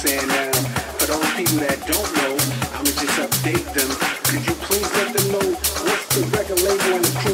saying now. For those people that don't know, I'ma just update them. Could you please let them know what's the record label and the crew?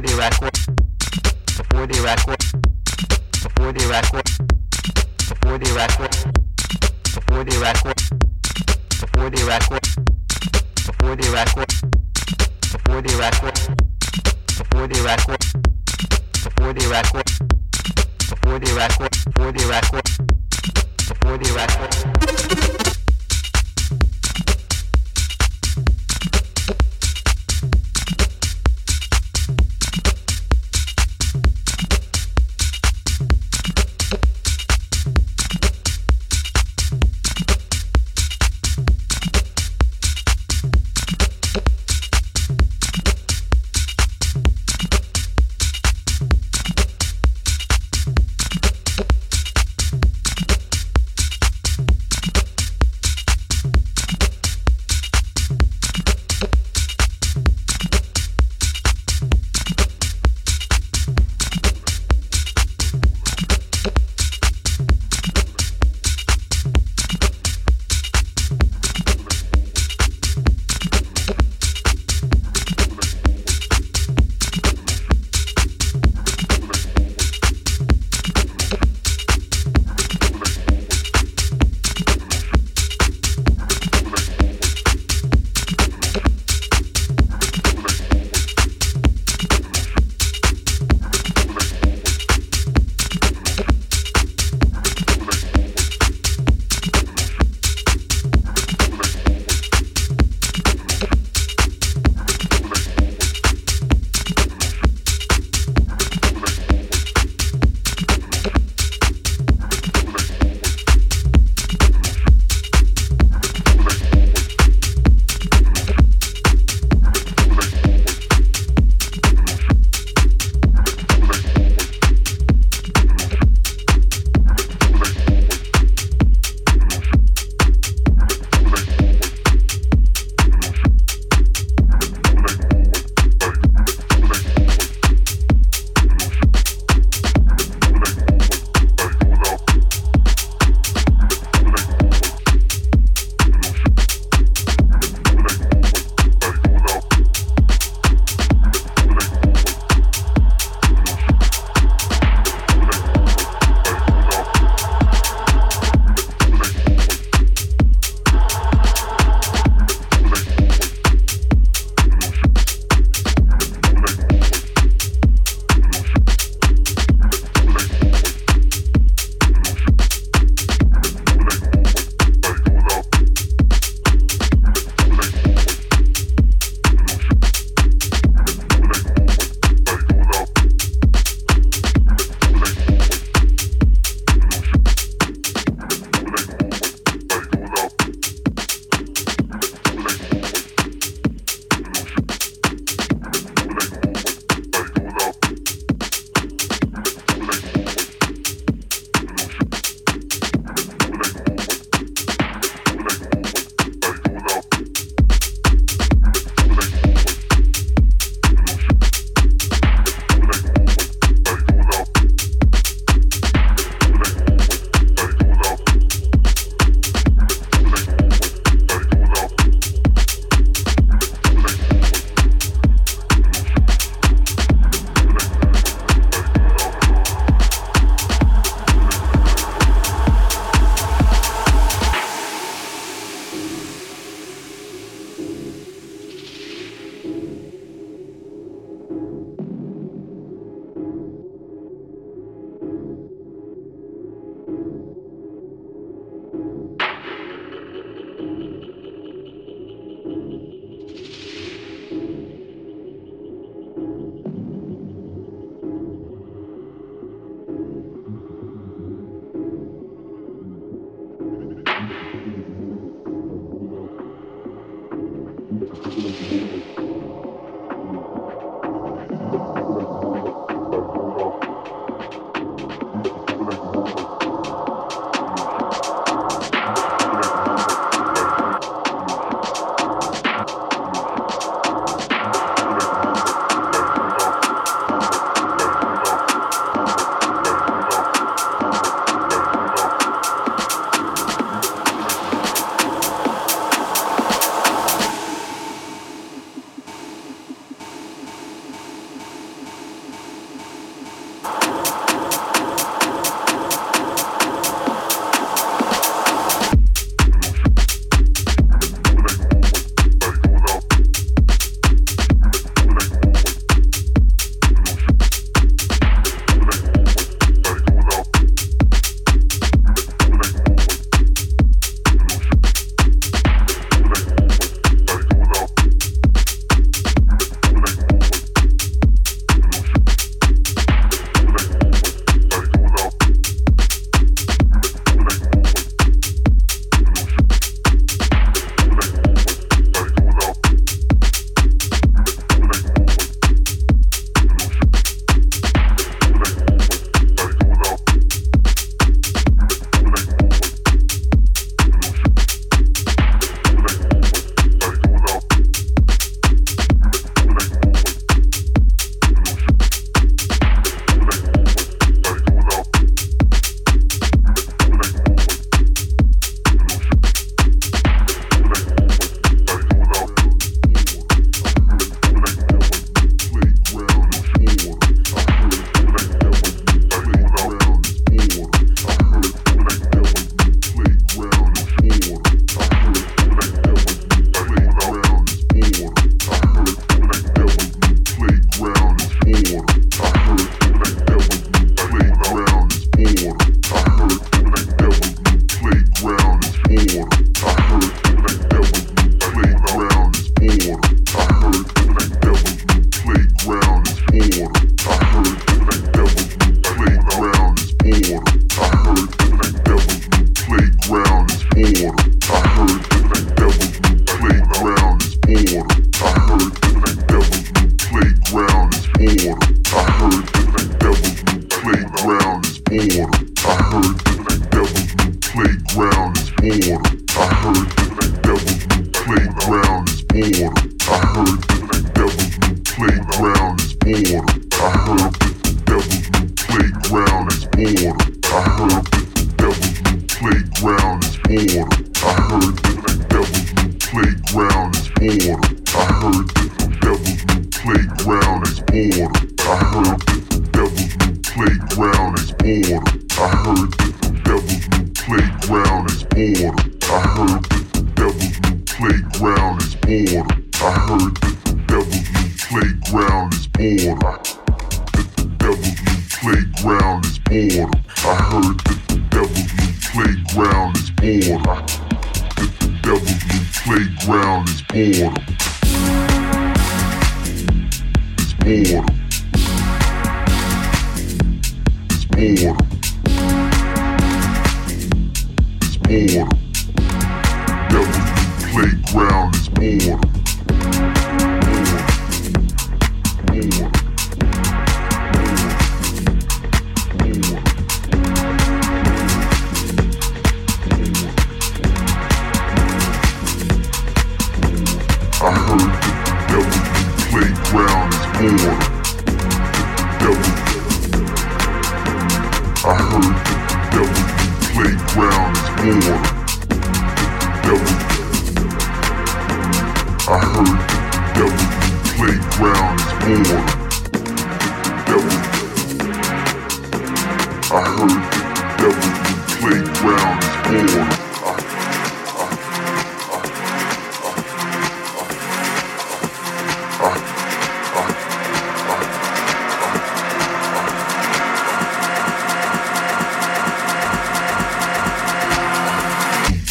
before the Iraq War, before the Iraq War, before the Iraq War, before the Iraq War, before the Iraq War, before the Iraq War, before the Iraq War, before the Iraq War, before the Iraq War, before the Iraq War, before the Iraq War, before the Iraq War, before the Iraq War.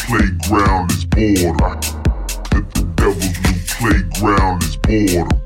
playground is border. That the devil's new playground is border.